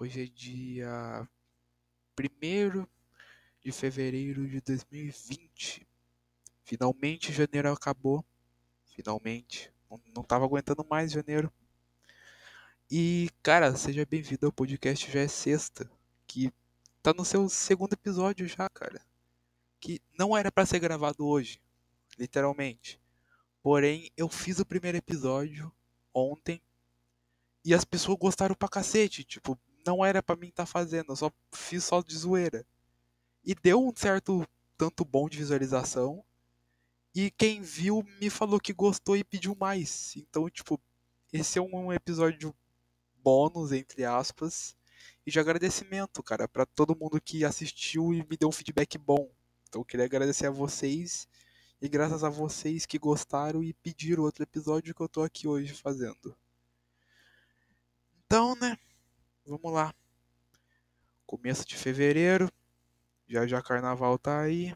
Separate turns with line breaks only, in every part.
Hoje é dia 1 de fevereiro de 2020. Finalmente janeiro acabou. Finalmente. Não, não tava aguentando mais janeiro. E, cara, seja bem-vindo ao podcast Já é Sexta. Que tá no seu segundo episódio já, cara. Que não era para ser gravado hoje. Literalmente. Porém, eu fiz o primeiro episódio ontem e as pessoas gostaram pra cacete. Tipo, não era para mim estar tá fazendo, eu só fiz só de zoeira. E deu um certo tanto bom de visualização. E quem viu me falou que gostou e pediu mais. Então, tipo, esse é um episódio bônus, entre aspas. E de agradecimento, cara, para todo mundo que assistiu e me deu um feedback bom. Então, eu queria agradecer a vocês. E graças a vocês que gostaram e pediram outro episódio que eu tô aqui hoje fazendo. Então, né? Vamos lá. Começo de fevereiro. Já já carnaval tá aí.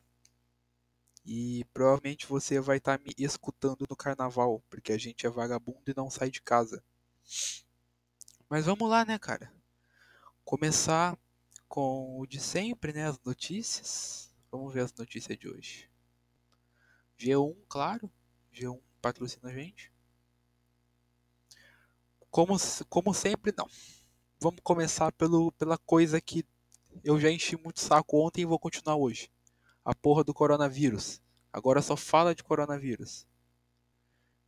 E provavelmente você vai estar tá me escutando no carnaval, porque a gente é vagabundo e não sai de casa. Mas vamos lá, né, cara? Começar com o de sempre, né? As notícias. Vamos ver as notícias de hoje. G1, claro. G1 patrocina a gente. Como, como sempre, não. Vamos começar pelo, pela coisa que eu já enchi muito saco ontem e vou continuar hoje. A porra do coronavírus. Agora só fala de coronavírus.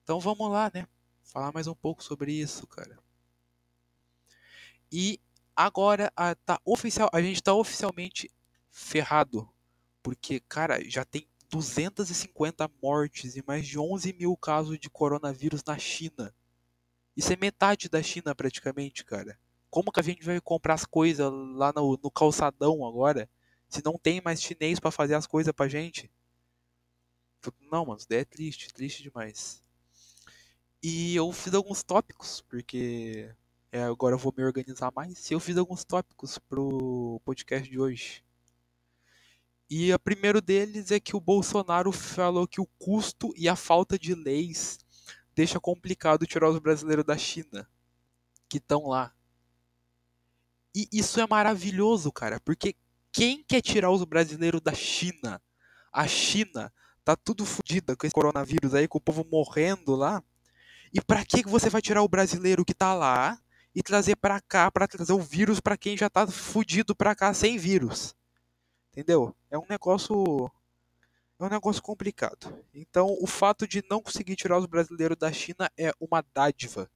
Então vamos lá, né? Falar mais um pouco sobre isso, cara. E agora a, tá oficial, a gente tá oficialmente ferrado. Porque, cara, já tem 250 mortes e mais de 11 mil casos de coronavírus na China. Isso é metade da China praticamente, cara. Como que a gente vai comprar as coisas lá no, no calçadão agora? Se não tem mais chinês para fazer as coisas pra gente? Não, mano, isso é triste, triste demais. E eu fiz alguns tópicos, porque é, agora eu vou me organizar mais. E eu fiz alguns tópicos pro podcast de hoje. E o primeiro deles é que o Bolsonaro falou que o custo e a falta de leis deixa complicado tirar os brasileiros da China que estão lá. E isso é maravilhoso, cara, porque quem quer tirar os brasileiros da China? A China tá tudo fodida com esse coronavírus aí, com o povo morrendo lá. E para que você vai tirar o brasileiro que tá lá e trazer para cá para trazer o vírus para quem já tá fudido para cá sem vírus? Entendeu? É um negócio é um negócio complicado. Então, o fato de não conseguir tirar os brasileiros da China é uma dádiva.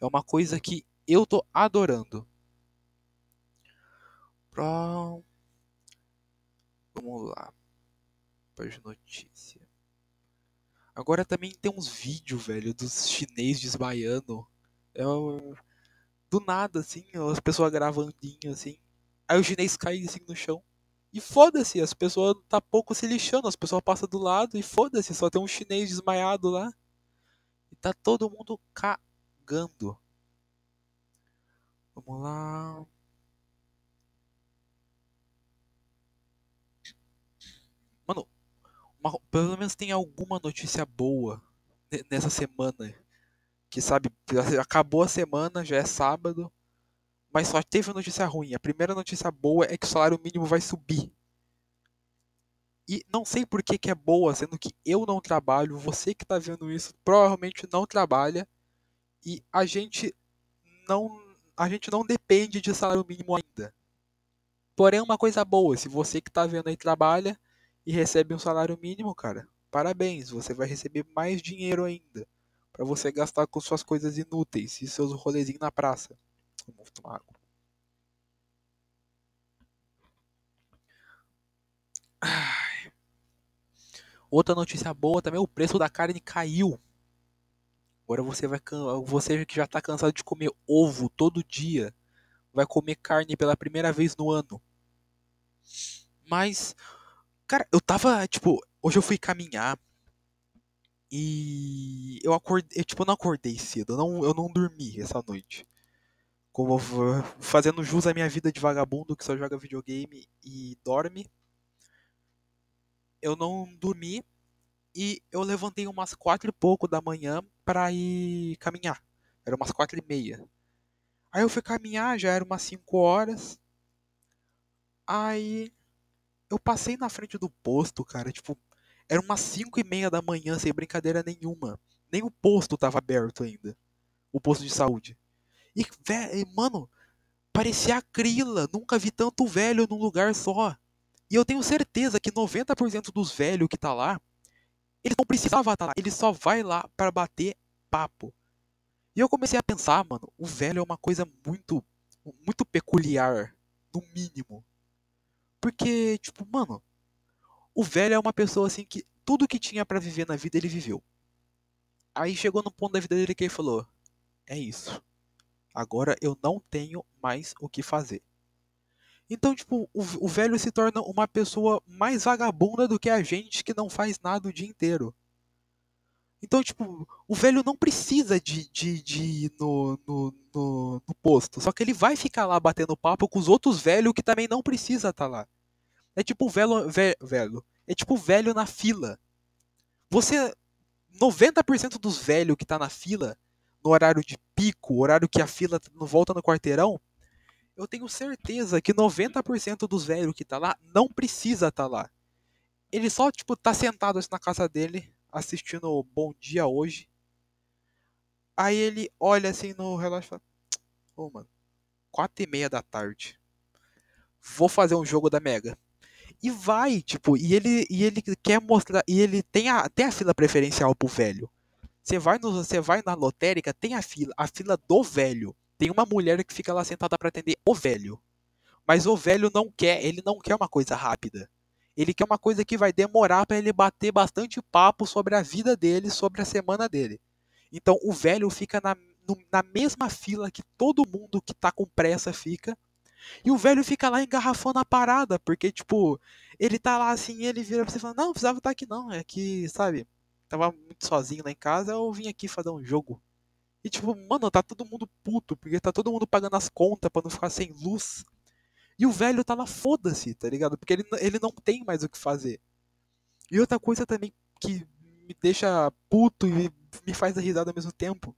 É uma coisa que eu tô adorando. Pronto. Vamos lá. Página notícia. Agora também tem uns vídeos, velho, dos chineses desmaiando. É do nada, assim, as pessoas gravando assim. Aí o chinês cai assim no chão. E foda-se, as pessoas tá pouco se lixando, as pessoas passam do lado e foda-se, só tem um chinês desmaiado lá. E tá todo mundo cagando. Vamos lá. Mano, uma, pelo menos tem alguma notícia boa nessa semana. Que sabe, acabou a semana, já é sábado. Mas só teve notícia ruim. A primeira notícia boa é que o salário mínimo vai subir. E não sei por que, que é boa, sendo que eu não trabalho, você que está vendo isso provavelmente não trabalha e a gente não a gente não depende de salário mínimo ainda. Porém, uma coisa boa, se você que está vendo aí trabalha e recebe um salário mínimo, cara, parabéns, você vai receber mais dinheiro ainda para você gastar com suas coisas inúteis e seus rolezinhos na praça. Vamos tomar água. Outra notícia boa também, o preço da carne caiu. Agora você vai você que já está cansado de comer ovo todo dia, vai comer carne pela primeira vez no ano. Mas cara, eu tava, tipo, hoje eu fui caminhar e eu acordei, tipo, eu não acordei cedo, eu não, eu não dormi essa noite como fazendo jus à minha vida de vagabundo que só joga videogame e dorme. Eu não dormi e eu levantei umas quatro e pouco da manhã para ir caminhar. Era umas quatro e meia. Aí eu fui caminhar, já era umas 5 horas. Aí eu passei na frente do posto, cara, tipo, era umas 5 e meia da manhã, sem brincadeira nenhuma. Nem o posto tava aberto ainda. O posto de saúde. E, mano, parecia acrila. Nunca vi tanto velho num lugar só. E eu tenho certeza que 90% dos velhos que tá lá, eles não precisavam estar lá. Ele só vai lá para bater papo. E eu comecei a pensar, mano, o velho é uma coisa muito, muito peculiar, no mínimo. Porque, tipo, mano, o velho é uma pessoa assim que tudo que tinha para viver na vida ele viveu. Aí chegou no ponto da vida dele que ele falou: É isso. Agora eu não tenho mais o que fazer. Então, tipo, o, o velho se torna uma pessoa mais vagabunda do que a gente que não faz nada o dia inteiro. Então, tipo, o velho não precisa de, de, de ir no, no, no, no, posto. Só que ele vai ficar lá batendo papo com os outros velhos que também não precisa estar tá lá. É tipo velho, velho. É tipo velho na fila. Você. 90% dos velhos que tá na fila, no horário de pico, horário que a fila não volta no quarteirão, eu tenho certeza que 90% dos velhos que tá lá não precisa estar tá lá. Ele só, tipo, tá sentado assim na casa dele, assistindo o Bom Dia Hoje. Aí ele olha assim no relógio e fala: Ô, oh, mano, 4 e meia da tarde. Vou fazer um jogo da Mega. E vai, tipo, e ele, e ele quer mostrar. E ele tem a, tem a fila preferencial pro velho. Você vai, no, você vai na lotérica, tem a fila, a fila do velho. Tem uma mulher que fica lá sentada para atender o velho. Mas o velho não quer, ele não quer uma coisa rápida. Ele quer uma coisa que vai demorar para ele bater bastante papo sobre a vida dele, sobre a semana dele. Então o velho fica na, no, na mesma fila que todo mundo que tá com pressa fica. E o velho fica lá engarrafando a parada, porque, tipo, ele tá lá assim, ele vira pra você e fala, não, precisava estar tá aqui não, é que, sabe, tava muito sozinho lá em casa, eu vim aqui fazer um jogo. E tipo, mano, tá todo mundo puto, porque tá todo mundo pagando as contas para não ficar sem luz. E o velho tá lá, foda-se, tá ligado? Porque ele, ele não tem mais o que fazer. E outra coisa também que me deixa puto e me faz risada ao mesmo tempo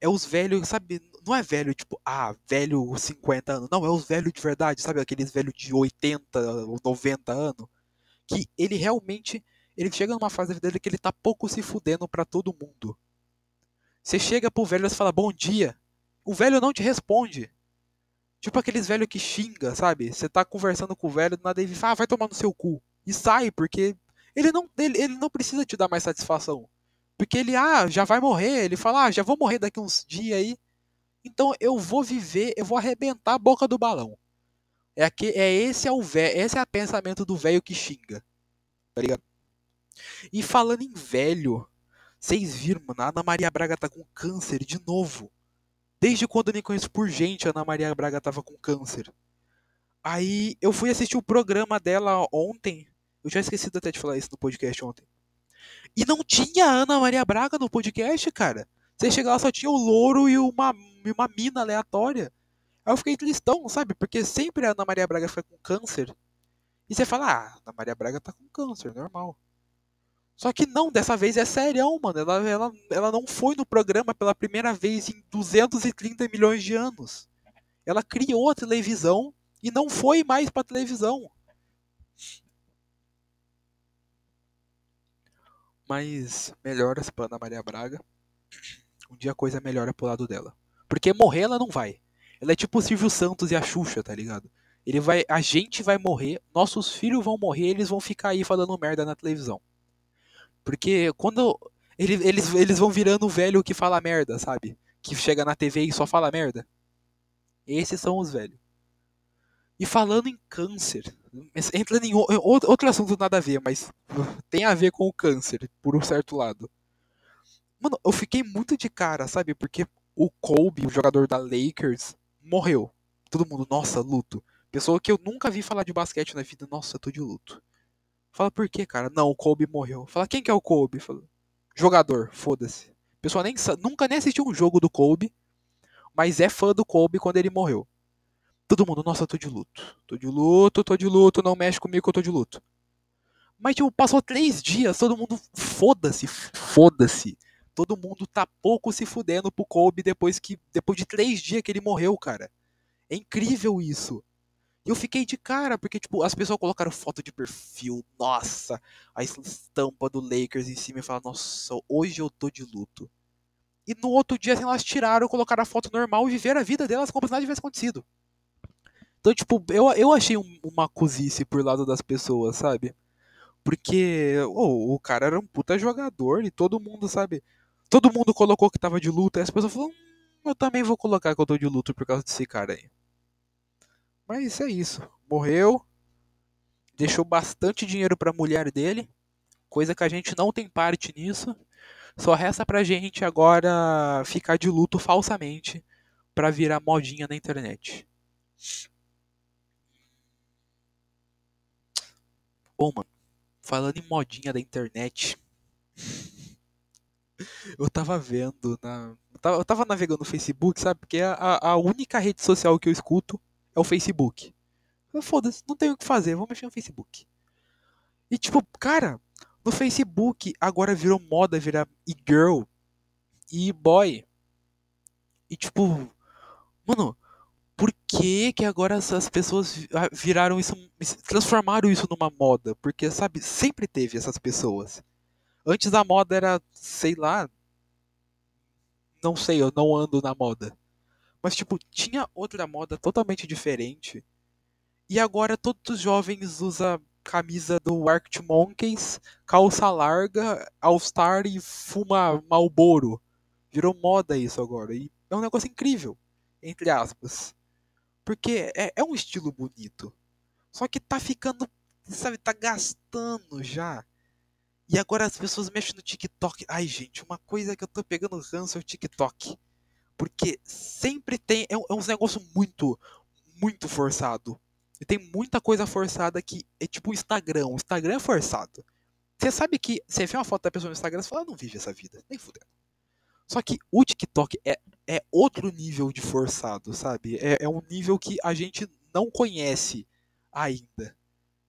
é os velhos, sabe? Não é velho tipo, ah, velho 50 anos. Não, é os velhos de verdade, sabe? Aqueles velhos de 80 ou 90 anos. Que ele realmente. Ele chega numa fase da vida dele que ele tá pouco se fudendo para todo mundo. Você chega pro velho e fala bom dia. O velho não te responde. Tipo aqueles velhos que xinga, sabe? Você tá conversando com o velho, do nada ele fala, ah, vai tomar no seu cu. E sai, porque ele não, ele, ele não precisa te dar mais satisfação. Porque ele, ah, já vai morrer. Ele fala, ah, já vou morrer daqui uns dias aí. Então eu vou viver, eu vou arrebentar a boca do balão. É, aqui, é esse é o velho, esse é o pensamento do velho que xinga. Tá ligado? E falando em velho, vocês viram, mano, a Ana Maria Braga tá com câncer de novo. Desde quando eu me conheço por gente, a Ana Maria Braga tava com câncer. Aí eu fui assistir o programa dela ontem. Eu já esqueci até de falar isso no podcast ontem. E não tinha a Ana Maria Braga no podcast, cara. Você chega lá, só tinha o louro e uma, uma mina aleatória. Aí eu fiquei tristão, sabe? Porque sempre a Ana Maria Braga fica com câncer. E você fala, ah, Ana Maria Braga tá com câncer, normal. Só que não, dessa vez é sério, mano. Ela, ela, ela não foi no programa pela primeira vez em 230 milhões de anos. Ela criou a televisão e não foi mais pra televisão. Mas melhoras pra Ana Maria Braga. Um dia a coisa melhora pro lado dela. Porque morrer ela não vai. Ela é tipo o Silvio Santos e a Xuxa, tá ligado? Ele vai, a gente vai morrer, nossos filhos vão morrer, eles vão ficar aí falando merda na televisão. Porque quando eles, eles, eles vão virando o velho que fala merda, sabe? Que chega na TV e só fala merda. Esses são os velhos. E falando em câncer, entra em outro assunto nada a ver, mas tem a ver com o câncer, por um certo lado. Mano, eu fiquei muito de cara, sabe? Porque o Kobe, o jogador da Lakers, morreu. Todo mundo, nossa, luto. Pessoa que eu nunca vi falar de basquete na vida, nossa, eu tô de luto. Fala, por que, cara? Não, o Kobe morreu. Fala, quem que é o Kobe? Fala, jogador, foda-se. Pessoa nem nunca nem assistiu um jogo do Kobe, mas é fã do Kobe quando ele morreu. Todo mundo, nossa, tô de luto. Tô de luto, tô de luto, não mexe comigo que eu tô de luto. Mas, tipo, passou três dias, todo mundo, foda-se, foda-se. todo mundo tá pouco se fudendo pro Kobe depois que depois de três dias que ele morreu, cara. É incrível isso. Eu fiquei de cara, porque, tipo, as pessoas colocaram foto de perfil, nossa, a estampa do Lakers em cima e falaram, nossa, hoje eu tô de luto. E no outro dia, assim, elas tiraram, colocaram a foto normal e viveram a vida delas como se nada tivesse acontecido. Então, tipo, eu, eu achei um, uma cozice por lado das pessoas, sabe? Porque oh, o cara era um puta jogador e todo mundo, sabe? Todo mundo colocou que tava de luto, e as pessoas falaram, hum, eu também vou colocar que eu tô de luto por causa desse cara aí. Mas é isso. Morreu. Deixou bastante dinheiro para a mulher dele, coisa que a gente não tem parte nisso. Só resta pra gente agora ficar de luto falsamente para virar modinha na internet. Bom, mano, falando em modinha da internet, eu tava vendo na. Eu tava navegando no Facebook, sabe? Porque é a, a única rede social que eu escuto é o Facebook. Foda-se, não tenho o que fazer, vou mexer no Facebook. E tipo, cara, no Facebook agora virou moda virar e-girl e boy. E tipo, mano, por que que agora essas pessoas viraram isso, transformaram isso numa moda? Porque, sabe, sempre teve essas pessoas. Antes a moda era, sei lá, não sei, eu não ando na moda. Mas, tipo, tinha outra moda totalmente diferente. E agora todos os jovens usam camisa do Arctic Monkeys, calça larga, All-Star e fuma Malboro. Virou moda isso agora. E é um negócio incrível, entre aspas. Porque é, é um estilo bonito. Só que tá ficando, sabe, tá gastando já. E agora as pessoas mexem no TikTok. Ai, gente, uma coisa que eu tô pegando ranço é o TikTok. Porque sempre tem. É, é um negócio muito, muito forçado. E tem muita coisa forçada que é tipo o Instagram. O Instagram é forçado. Você sabe que você vê uma foto da pessoa no Instagram e fala, não vive essa vida, nem fudendo. Só que o TikTok é, é outro nível de forçado, sabe? É, é um nível que a gente não conhece ainda.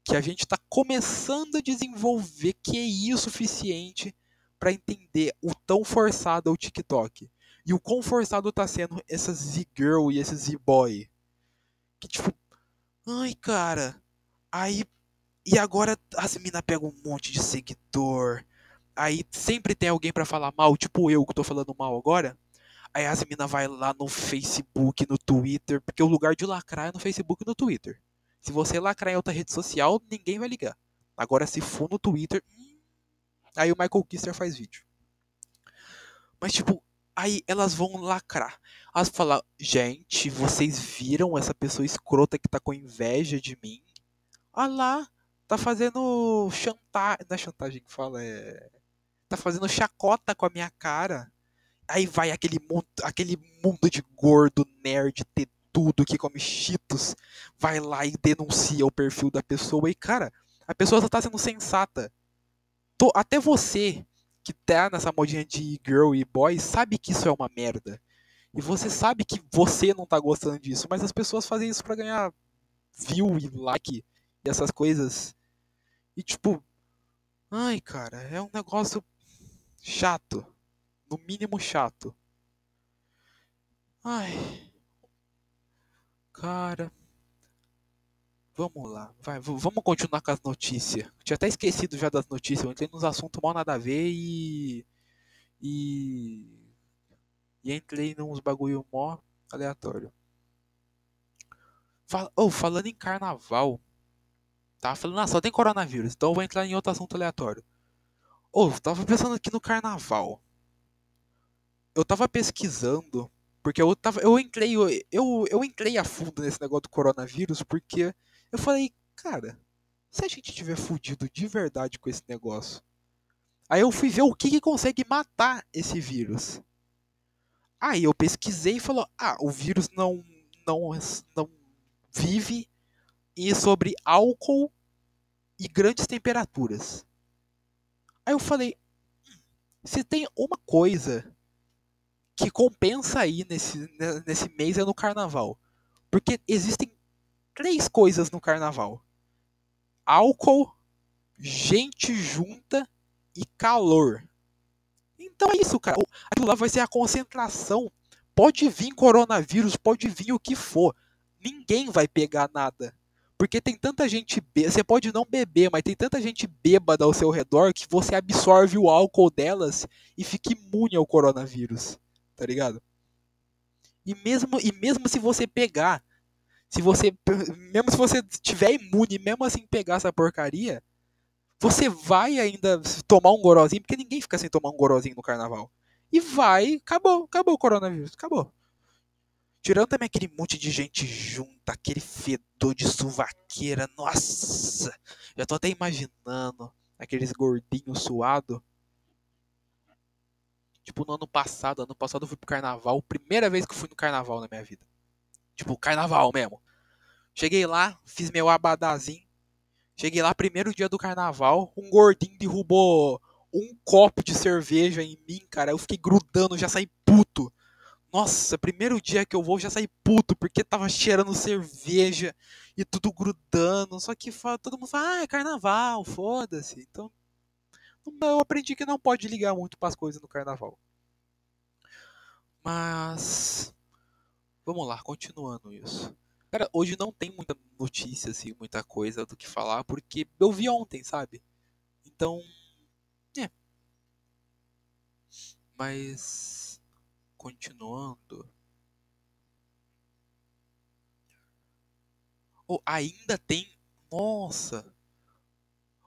Que a gente está começando a desenvolver é o suficiente para entender o tão forçado é o TikTok. E o quão forçado tá sendo essa Z-Girl e esse Z-Boy. Que tipo. Ai, cara. Aí. E agora as minas pegam um monte de seguidor. Aí sempre tem alguém para falar mal, tipo eu que tô falando mal agora. Aí as minas vai lá no Facebook, no Twitter, porque o lugar de lacrar é no Facebook e no Twitter. Se você lacrar em outra rede social, ninguém vai ligar. Agora se for no Twitter, hum, aí o Michael Kister faz vídeo. Mas tipo, Aí elas vão lacrar. Elas falam, gente, vocês viram essa pessoa escrota que tá com inveja de mim? Ah lá, tá fazendo chantagem. Não é chantagem que fala, é. Tá fazendo chacota com a minha cara. Aí vai aquele mundo, aquele mundo de gordo, nerd, ter tudo que come cheetos. Vai lá e denuncia o perfil da pessoa. E, cara, a pessoa só tá sendo sensata. Tô, até você, que tá nessa modinha de girl e boy sabe que isso é uma merda. E você sabe que você não tá gostando disso, mas as pessoas fazem isso para ganhar view e like e essas coisas. E tipo, ai cara, é um negócio chato. No mínimo chato. Ai. Cara. Vamos lá, vai, vamos continuar com as notícias. Tinha até esquecido já das notícias, eu entrei nos assuntos mal nada a ver e. E. E entrei nos bagulho mó aleatório. Oh, falando em carnaval. Tava falando, ah, só tem coronavírus, então eu vou entrar em outro assunto aleatório. Oh, tava pensando aqui no carnaval. Eu tava pesquisando, porque eu tava. Eu entrei. Eu, eu entrei a fundo nesse negócio do coronavírus, porque eu falei, cara, se a gente tiver fudido de verdade com esse negócio. Aí eu fui ver o que, que consegue matar esse vírus. Aí eu pesquisei e falou: "Ah, o vírus não não não vive e sobre álcool e grandes temperaturas". Aí eu falei: hum, "Se tem uma coisa que compensa aí nesse nesse mês é no carnaval, porque existem três coisas no carnaval: álcool, gente junta e calor. Então é isso, cara. Aquilo lá vai ser a concentração. Pode vir coronavírus, pode vir o que for. Ninguém vai pegar nada. Porque tem tanta gente. Be... Você pode não beber, mas tem tanta gente bêbada ao seu redor que você absorve o álcool delas e fica imune ao coronavírus. Tá ligado? E mesmo, e mesmo se você pegar, se você. Mesmo se você tiver imune, mesmo assim pegar essa porcaria, você vai ainda tomar um gorozinho, porque ninguém fica sem tomar um gorozinho no carnaval. E vai, acabou, acabou o coronavírus, acabou. Tirando também aquele monte de gente junta, aquele fedor de suvaqueira, nossa! Já tô até imaginando aqueles gordinhos suados. Tipo, no ano passado, ano passado eu fui pro carnaval, primeira vez que eu fui no carnaval na minha vida. Tipo, carnaval mesmo. Cheguei lá, fiz meu abadazinho. Cheguei lá, primeiro dia do carnaval, um gordinho derrubou um copo de cerveja em mim, cara. Eu fiquei grudando, já saí puto. Nossa, primeiro dia que eu vou já saí puto, porque tava cheirando cerveja e tudo grudando. Só que todo mundo fala, ah, é carnaval, foda-se. Então, eu aprendi que não pode ligar muito para as coisas no carnaval. Mas, vamos lá, continuando isso. Cara, hoje não tem muita notícia, assim, muita coisa do que falar, porque eu vi ontem, sabe? Então, é. Mas continuando. Oh, ainda tem. Nossa!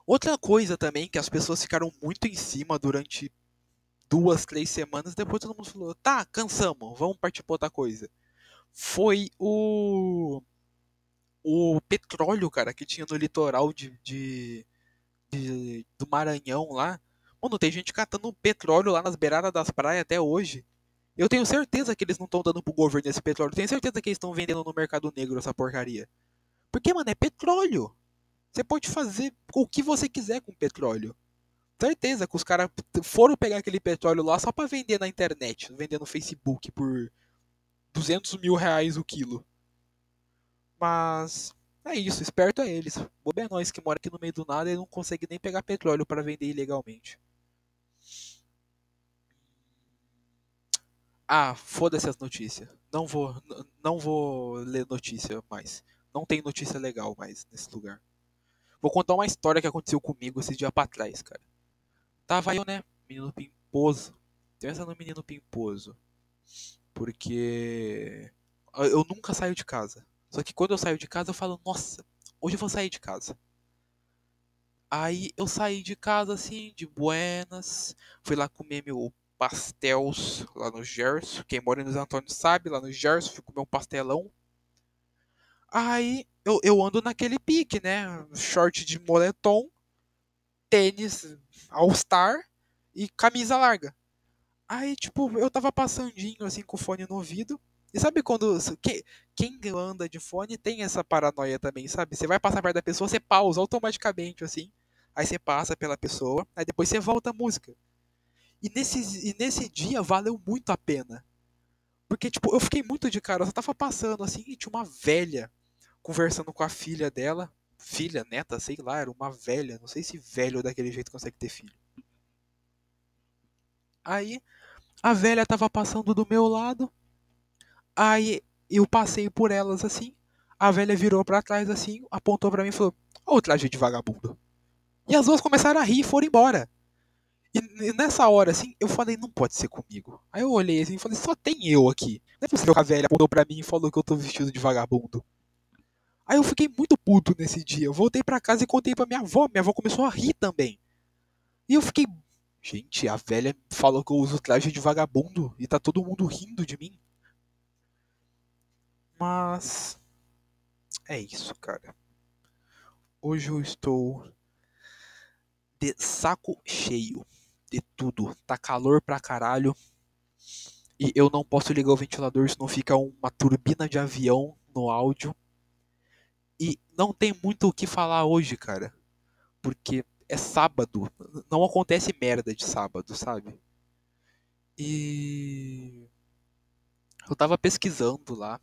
Outra coisa também que as pessoas ficaram muito em cima durante duas, três semanas, depois todo mundo falou: tá, cansamos, vamos partir para outra coisa. Foi o. O petróleo, cara, que tinha no litoral de, de, de do Maranhão lá. Mano, tem gente catando petróleo lá nas beiradas das praias até hoje. Eu tenho certeza que eles não estão dando pro governo esse petróleo. Tenho certeza que eles estão vendendo no mercado negro essa porcaria. Porque, mano, é petróleo. Você pode fazer o que você quiser com petróleo. Certeza que os caras foram pegar aquele petróleo lá só para vender na internet, vender no Facebook por 200 mil reais o quilo. Mas é isso, esperto é eles. Bobe é nós que mora aqui no meio do nada e não consegue nem pegar petróleo para vender ilegalmente. Ah, foda-se as notícias. Não vou, não vou ler notícia mais. Não tem notícia legal mais nesse lugar. Vou contar uma história que aconteceu comigo esse dia pra trás, cara. Tava eu, né? Menino pimposo. Pensa no menino pimposo. Porque eu nunca saio de casa. Só que quando eu saio de casa eu falo, nossa, hoje eu vou sair de casa. Aí eu saí de casa assim, de buenas. Fui lá comer meu pastéis lá no Gerson. Quem mora nos Antônio sabe, lá no Gerson, fui comer um pastelão. Aí eu, eu ando naquele pique, né? Short de moletom, tênis All-Star e camisa larga. Aí, tipo, eu tava passandinho assim com o fone no ouvido. E sabe quando. Que, quem anda de fone tem essa paranoia também, sabe? Você vai passar perto da pessoa, você pausa automaticamente, assim. Aí você passa pela pessoa, aí depois você volta a música. E nesse, e nesse dia valeu muito a pena. Porque, tipo, eu fiquei muito de cara. Eu só tava passando assim e tinha uma velha conversando com a filha dela. Filha, neta, sei lá, era uma velha. Não sei se velho daquele jeito consegue ter filho. Aí a velha tava passando do meu lado. Aí eu passei por elas assim. A velha virou para trás assim, apontou para mim e falou: Ô traje de vagabundo. E as duas começaram a rir e foram embora. E nessa hora, assim, eu falei, não pode ser comigo. Aí eu olhei assim e falei, só tem eu aqui. Não é possível que a velha apontou pra mim e falou que eu tô vestido de vagabundo. Aí eu fiquei muito puto nesse dia. Eu voltei pra casa e contei pra minha avó. Minha avó começou a rir também. E eu fiquei. Gente, a velha falou que eu uso traje de vagabundo e tá todo mundo rindo de mim. Mas. É isso, cara. Hoje eu estou de saco cheio de tudo. Tá calor pra caralho. E eu não posso ligar o ventilador, senão fica uma turbina de avião no áudio. E não tem muito o que falar hoje, cara. Porque é sábado. Não acontece merda de sábado, sabe? E. Eu tava pesquisando lá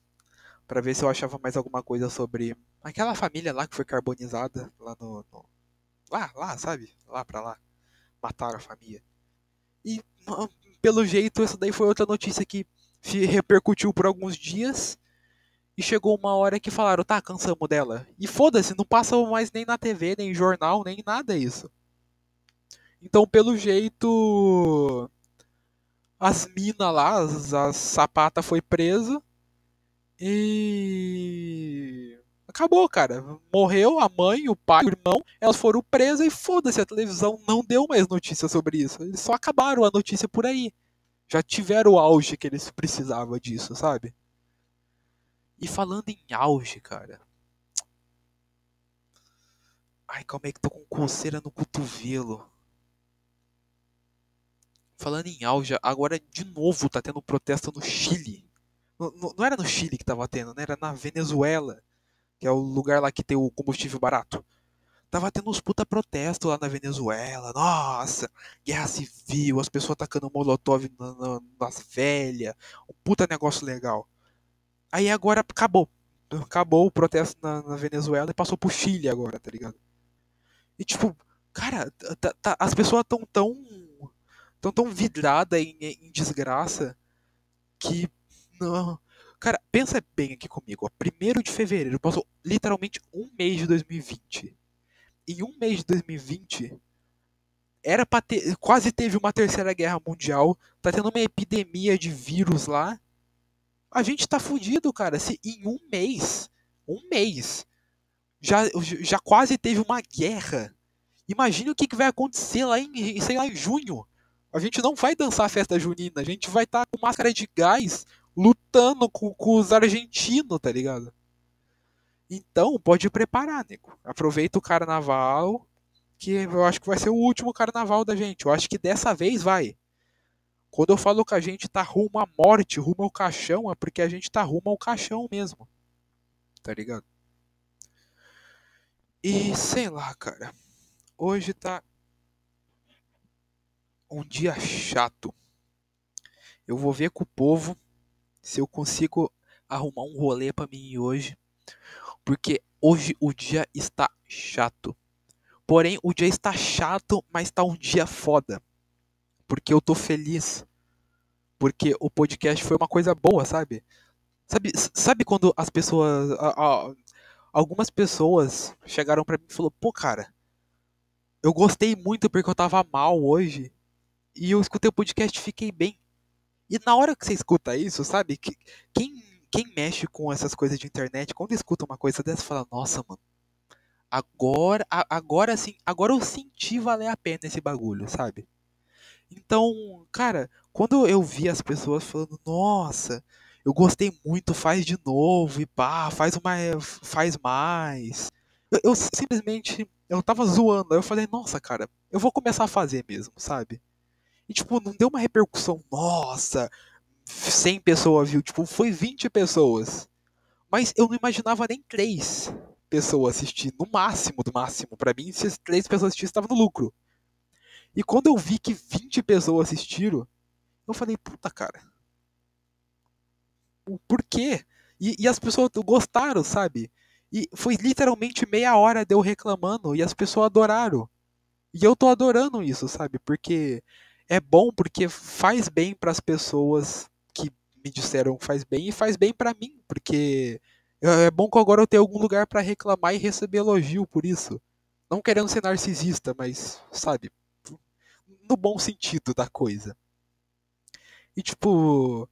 para ver se eu achava mais alguma coisa sobre aquela família lá que foi carbonizada lá no, no lá, lá, sabe? Lá pra lá mataram a família. E pelo jeito, essa daí foi outra notícia que repercutiu por alguns dias. E chegou uma hora que falaram, tá, cansamos dela. E foda-se, não passa mais nem na TV, nem jornal, nem nada isso. Então, pelo jeito, as minas lá, as, as sapata foi presa. E. Acabou, cara. Morreu a mãe, o pai, o irmão. Elas foram presas e foda-se, a televisão não deu mais notícia sobre isso. Eles só acabaram a notícia por aí. Já tiveram o auge que eles precisavam disso, sabe? E falando em auge, cara. Ai, calma aí que tô com coceira no cotovelo. Falando em auge, agora de novo tá tendo protesto no Chile. Não, não, era no Chile que tava tendo, né? Era na Venezuela, que é o lugar lá que tem o combustível barato. Tava tendo uns puta protestos lá na Venezuela. Nossa, guerra civil, as pessoas atacando molotov na, na, nas velhas. Um puta negócio legal. Aí agora acabou. Acabou o protesto na, na Venezuela e passou pro Chile agora, tá ligado? E tipo, cara, tá, tá, as pessoas tão tão tão tão vidrada em, em desgraça que não. Cara, pensa bem aqui comigo. Ó. Primeiro de fevereiro passou literalmente um mês de 2020. Em um mês de 2020 era para ter, quase teve uma terceira guerra mundial, tá tendo uma epidemia de vírus lá. A gente tá fudido, cara. Se em um mês, um mês, já, já quase teve uma guerra. Imagine o que, que vai acontecer lá em, sei lá, em junho. A gente não vai dançar a festa junina, a gente vai estar tá com máscara de gás lutando com, com os argentinos, tá ligado? Então, pode preparar, nego. Aproveita o carnaval, que eu acho que vai ser o último carnaval da gente. Eu acho que dessa vez vai. Quando eu falo que a gente tá rumo à morte, rumo ao caixão, é porque a gente tá rumo ao caixão mesmo. Tá ligado? E sei lá, cara. Hoje tá um dia chato. Eu vou ver com o povo se eu consigo arrumar um rolê para mim hoje, porque hoje o dia está chato. Porém, o dia está chato, mas está um dia foda. Porque eu tô feliz. Porque o podcast foi uma coisa boa, sabe? Sabe, sabe quando as pessoas. A, a, algumas pessoas chegaram para mim e falaram: pô, cara, eu gostei muito porque eu tava mal hoje e eu escutei o podcast e fiquei bem. E na hora que você escuta isso, sabe? Que, quem, quem mexe com essas coisas de internet, quando escuta uma coisa dessa, fala, nossa, mano, agora, agora sim, agora eu senti valer a pena esse bagulho, sabe? Então, cara, quando eu vi as pessoas falando, nossa, eu gostei muito, faz de novo, e pá, faz uma. faz mais. Eu, eu simplesmente. Eu tava zoando, aí eu falei, nossa, cara, eu vou começar a fazer mesmo, sabe? E, tipo, não deu uma repercussão, nossa, 100 pessoas viu, tipo, foi 20 pessoas. Mas eu não imaginava nem 3 pessoas assistir, no máximo, do máximo. para mim, se as 3 pessoas assistissem, estava no lucro. E quando eu vi que 20 pessoas assistiram, eu falei, puta, cara. Por quê? E, e as pessoas gostaram, sabe? E foi literalmente meia hora de eu reclamando e as pessoas adoraram. E eu tô adorando isso, sabe? Porque é bom porque faz bem para as pessoas que me disseram que faz bem e faz bem para mim, porque é bom que agora eu tenho algum lugar para reclamar e receber elogio por isso. Não querendo ser narcisista, mas, sabe, no bom sentido da coisa. E tipo,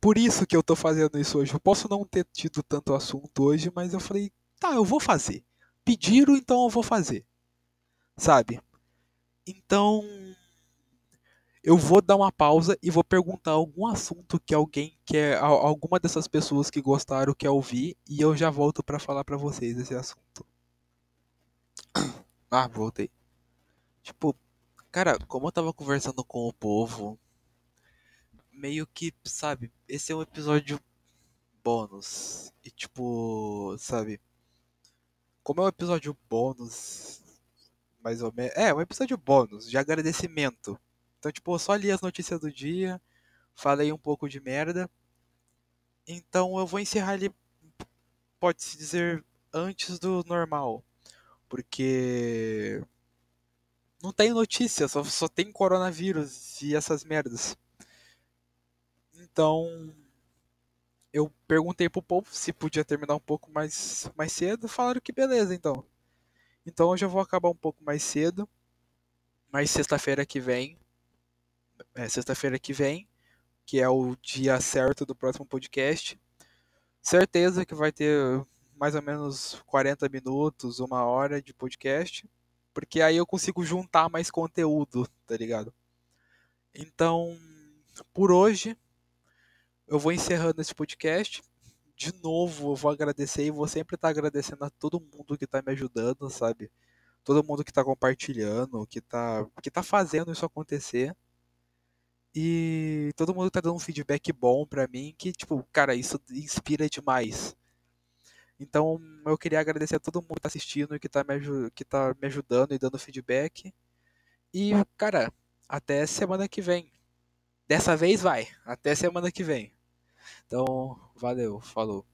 por isso que eu tô fazendo isso hoje. Eu posso não ter tido tanto assunto hoje, mas eu falei, tá, eu vou fazer. Pediram, então eu vou fazer. Sabe? Então, eu vou dar uma pausa e vou perguntar algum assunto que alguém quer, alguma dessas pessoas que gostaram quer ouvir e eu já volto para falar para vocês esse assunto. Ah, voltei. Tipo, cara, como eu tava conversando com o povo, meio que, sabe, esse é um episódio bônus. E tipo, sabe, como é um episódio bônus, mais ou menos, é, um episódio bônus de agradecimento então, tipo, eu só li as notícias do dia, falei um pouco de merda. Então eu vou encerrar ali, pode-se dizer, antes do normal. Porque. Não tem notícia, só, só tem coronavírus e essas merdas. Então, eu perguntei pro povo se podia terminar um pouco mais, mais cedo, falaram que beleza, então. Então eu vou acabar um pouco mais cedo, mas sexta-feira que vem, é, sexta-feira que vem, que é o dia certo do próximo podcast, certeza que vai ter mais ou menos 40 minutos, uma hora de podcast, porque aí eu consigo juntar mais conteúdo, tá ligado? Então, por hoje, eu vou encerrando esse podcast. De novo, eu vou agradecer e vou sempre estar agradecendo a todo mundo que está me ajudando, sabe? Todo mundo que está compartilhando, que está que tá fazendo isso acontecer. E todo mundo tá dando um feedback bom pra mim, que, tipo, cara, isso inspira demais. Então, eu queria agradecer a todo mundo que tá assistindo, que tá me, que tá me ajudando e dando feedback. E, cara, até semana que vem. Dessa vez vai, até semana que vem. Então, valeu, falou.